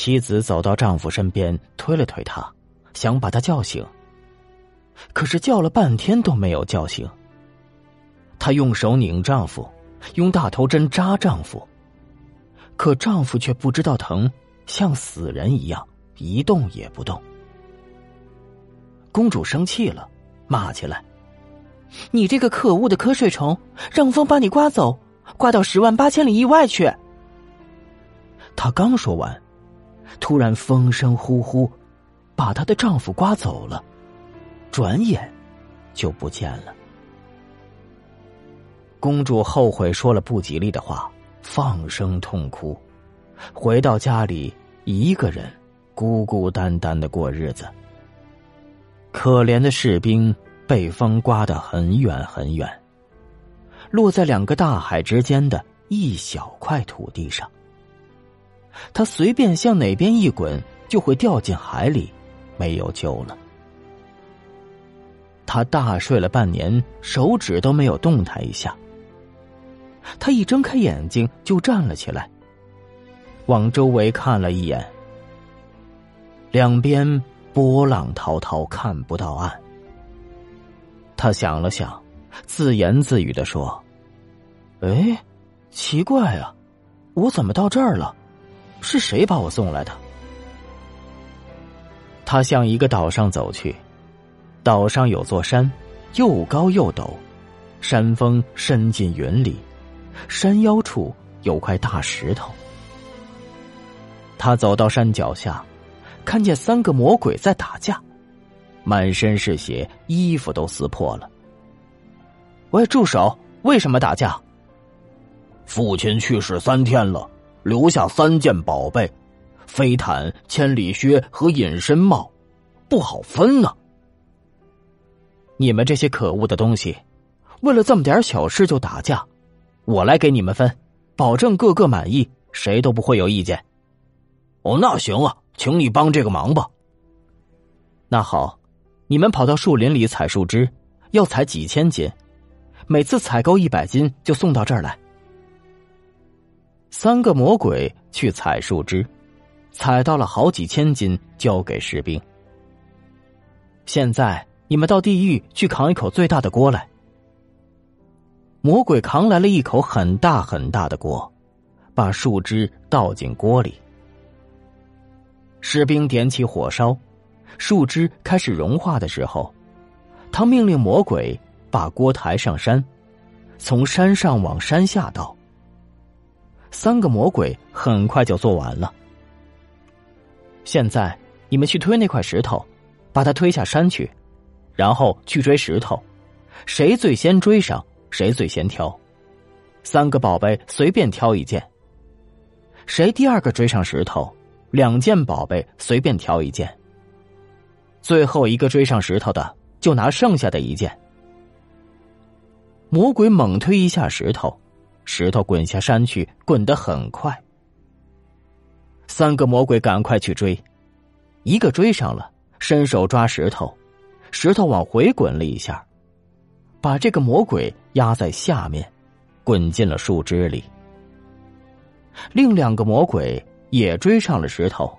妻子走到丈夫身边，推了推他，想把他叫醒。可是叫了半天都没有叫醒。她用手拧丈夫，用大头针扎丈夫，可丈夫却不知道疼，像死人一样一动也不动。公主生气了，骂起来：“你这个可恶的瞌睡虫，让风把你刮走，刮到十万八千里以外去！”她刚说完，突然风声呼呼，把她的丈夫刮走了，转眼就不见了。公主后悔说了不吉利的话，放声痛哭，回到家里一个人孤孤单单的过日子。可怜的士兵被风刮得很远很远，落在两个大海之间的一小块土地上。他随便向哪边一滚，就会掉进海里，没有救了。他大睡了半年，手指都没有动弹一下。他一睁开眼睛就站了起来，往周围看了一眼，两边。波浪滔滔，看不到岸。他想了想，自言自语的说：“哎，奇怪啊，我怎么到这儿了？是谁把我送来的？”他向一个岛上走去，岛上有座山，又高又陡，山峰伸进云里，山腰处有块大石头。他走到山脚下。看见三个魔鬼在打架，满身是血，衣服都撕破了。喂，住手！为什么打架？父亲去世三天了，留下三件宝贝：飞毯、千里靴和隐身帽，不好分呢。你们这些可恶的东西，为了这么点小事就打架，我来给你们分，保证个个满意，谁都不会有意见。哦，那行啊。请你帮这个忙吧。那好，你们跑到树林里采树枝，要采几千斤，每次采够一百斤就送到这儿来。三个魔鬼去采树枝，采到了好几千斤，交给士兵。现在你们到地狱去扛一口最大的锅来。魔鬼扛来了一口很大很大的锅，把树枝倒进锅里。士兵点起火烧，树枝开始融化的时候，他命令魔鬼把锅抬上山，从山上往山下倒。三个魔鬼很快就做完了。现在你们去推那块石头，把它推下山去，然后去追石头，谁最先追上，谁最先挑。三个宝贝随便挑一件，谁第二个追上石头。两件宝贝随便挑一件，最后一个追上石头的就拿剩下的一件。魔鬼猛推一下石头，石头滚下山去，滚得很快。三个魔鬼赶快去追，一个追上了，伸手抓石头，石头往回滚了一下，把这个魔鬼压在下面，滚进了树枝里。另两个魔鬼。也追上了石头，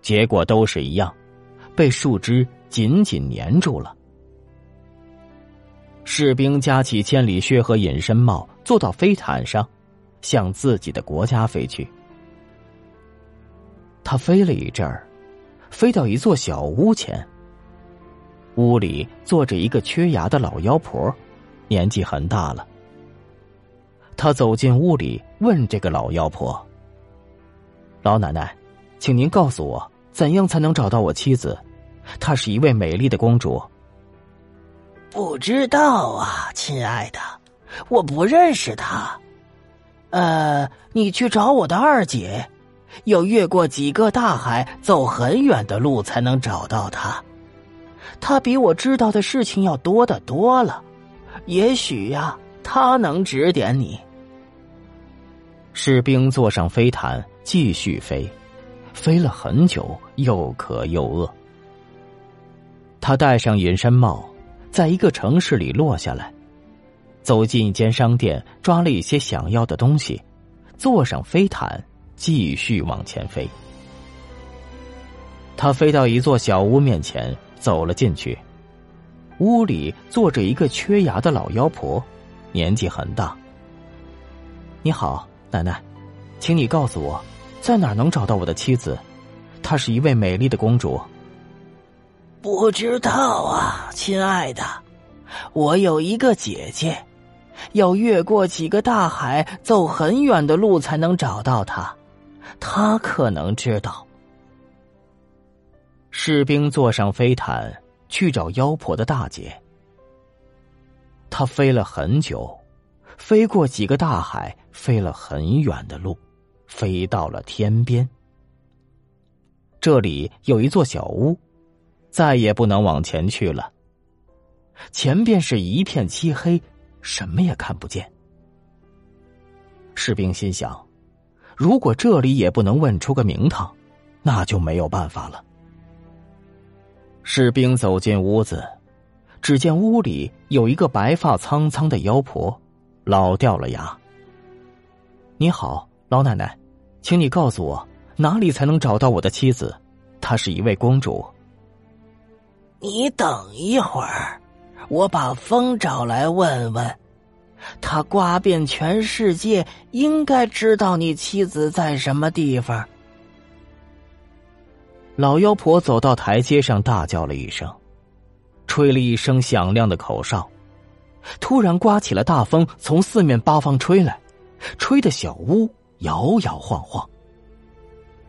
结果都是一样，被树枝紧紧粘住了。士兵夹起千里靴和隐身帽，坐到飞毯上，向自己的国家飞去。他飞了一阵儿，飞到一座小屋前。屋里坐着一个缺牙的老妖婆，年纪很大了。他走进屋里，问这个老妖婆。老奶奶，请您告诉我，怎样才能找到我妻子？她是一位美丽的公主。不知道啊，亲爱的，我不认识他。呃，你去找我的二姐，要越过几个大海，走很远的路才能找到他。他比我知道的事情要多得多了，也许呀，他能指点你。士兵坐上飞毯。继续飞，飞了很久，又渴又饿。他戴上隐身帽，在一个城市里落下来，走进一间商店，抓了一些想要的东西，坐上飞毯，继续往前飞。他飞到一座小屋面前，走了进去。屋里坐着一个缺牙的老妖婆，年纪很大。你好，奶奶，请你告诉我，在哪能找到我的妻子？她是一位美丽的公主。不知道啊，亲爱的，我有一个姐姐，要越过几个大海，走很远的路才能找到她，她可能知道。士兵坐上飞毯去找妖婆的大姐。他飞了很久，飞过几个大海，飞了很远的路，飞到了天边。这里有一座小屋，再也不能往前去了。前边是一片漆黑，什么也看不见。士兵心想：如果这里也不能问出个名堂，那就没有办法了。士兵走进屋子，只见屋里有一个白发苍苍的妖婆，老掉了牙。你好，老奶奶，请你告诉我。哪里才能找到我的妻子？她是一位公主。你等一会儿，我把风找来问问，他刮遍全世界，应该知道你妻子在什么地方。老妖婆走到台阶上，大叫了一声，吹了一声响亮的口哨，突然刮起了大风，从四面八方吹来，吹得小屋摇摇晃晃。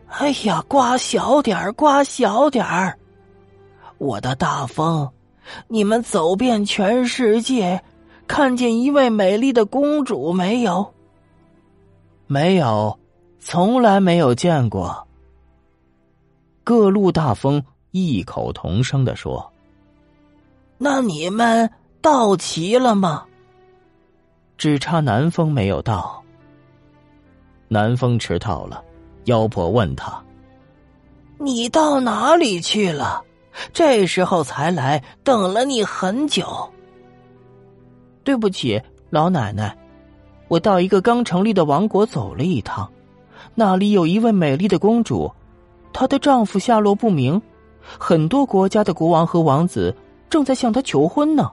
哎呀，刮小点儿，刮小点儿！我的大风，你们走遍全世界，看见一位美丽的公主没有？没有，从来没有见过。各路大风异口同声的说：“那你们到齐了吗？”只差南风没有到。南风迟到了。妖婆问他：“你到哪里去了？这时候才来，等了你很久。”对不起，老奶奶，我到一个刚成立的王国走了一趟，那里有一位美丽的公主，她的丈夫下落不明，很多国家的国王和王子正在向她求婚呢。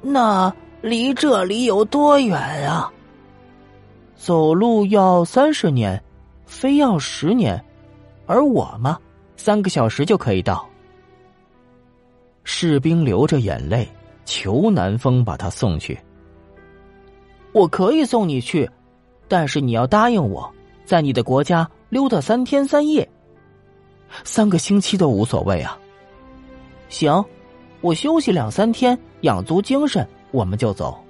那离这里有多远啊？走路要三十年。非要十年，而我嘛，三个小时就可以到。士兵流着眼泪求南风把他送去。我可以送你去，但是你要答应我，在你的国家溜达三天三夜。三个星期都无所谓啊。行，我休息两三天，养足精神，我们就走。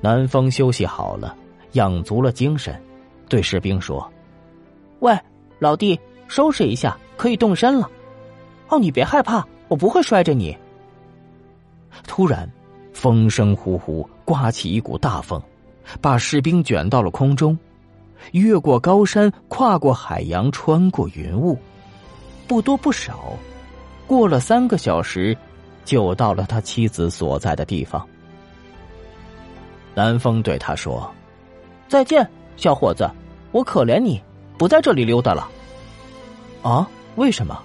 南风休息好了，养足了精神。对士兵说：“喂，老弟，收拾一下，可以动身了。哦，你别害怕，我不会摔着你。”突然，风声呼呼，刮起一股大风，把士兵卷到了空中，越过高山，跨过海洋，穿过云雾，不多不少，过了三个小时，就到了他妻子所在的地方。南风对他说：“再见。”小伙子，我可怜你，不在这里溜达了。啊？为什么？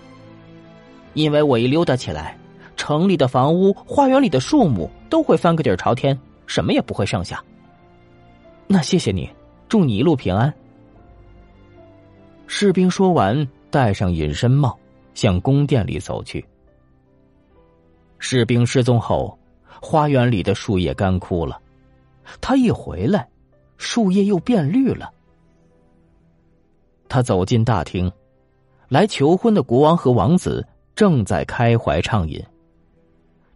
因为我一溜达起来，城里的房屋、花园里的树木都会翻个底儿朝天，什么也不会剩下。那谢谢你，祝你一路平安。士兵说完，戴上隐身帽，向宫殿里走去。士兵失踪后，花园里的树叶干枯了，他一回来。树叶又变绿了。他走进大厅，来求婚的国王和王子正在开怀畅饮。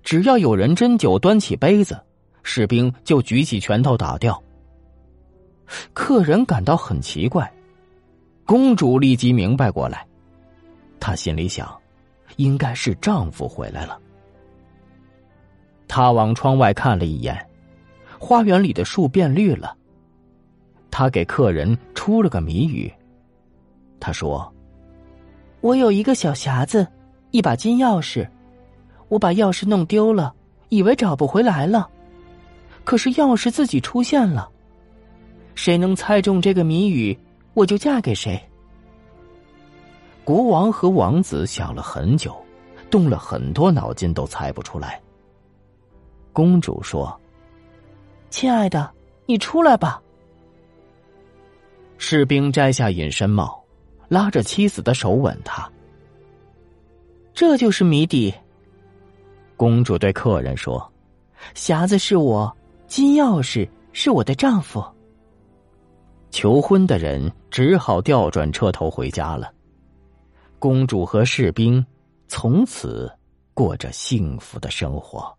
只要有人斟酒，端起杯子，士兵就举起拳头打掉。客人感到很奇怪，公主立即明白过来，她心里想，应该是丈夫回来了。她往窗外看了一眼，花园里的树变绿了。她给客人出了个谜语。她说：“我有一个小匣子，一把金钥匙，我把钥匙弄丢了，以为找不回来了，可是钥匙自己出现了。谁能猜中这个谜语，我就嫁给谁。”国王和王子想了很久，动了很多脑筋，都猜不出来。公主说：“亲爱的，你出来吧。”士兵摘下隐身帽，拉着妻子的手吻她。这就是谜底。公主对客人说：“匣子是我，金钥匙是我的丈夫。”求婚的人只好调转车头回家了。公主和士兵从此过着幸福的生活。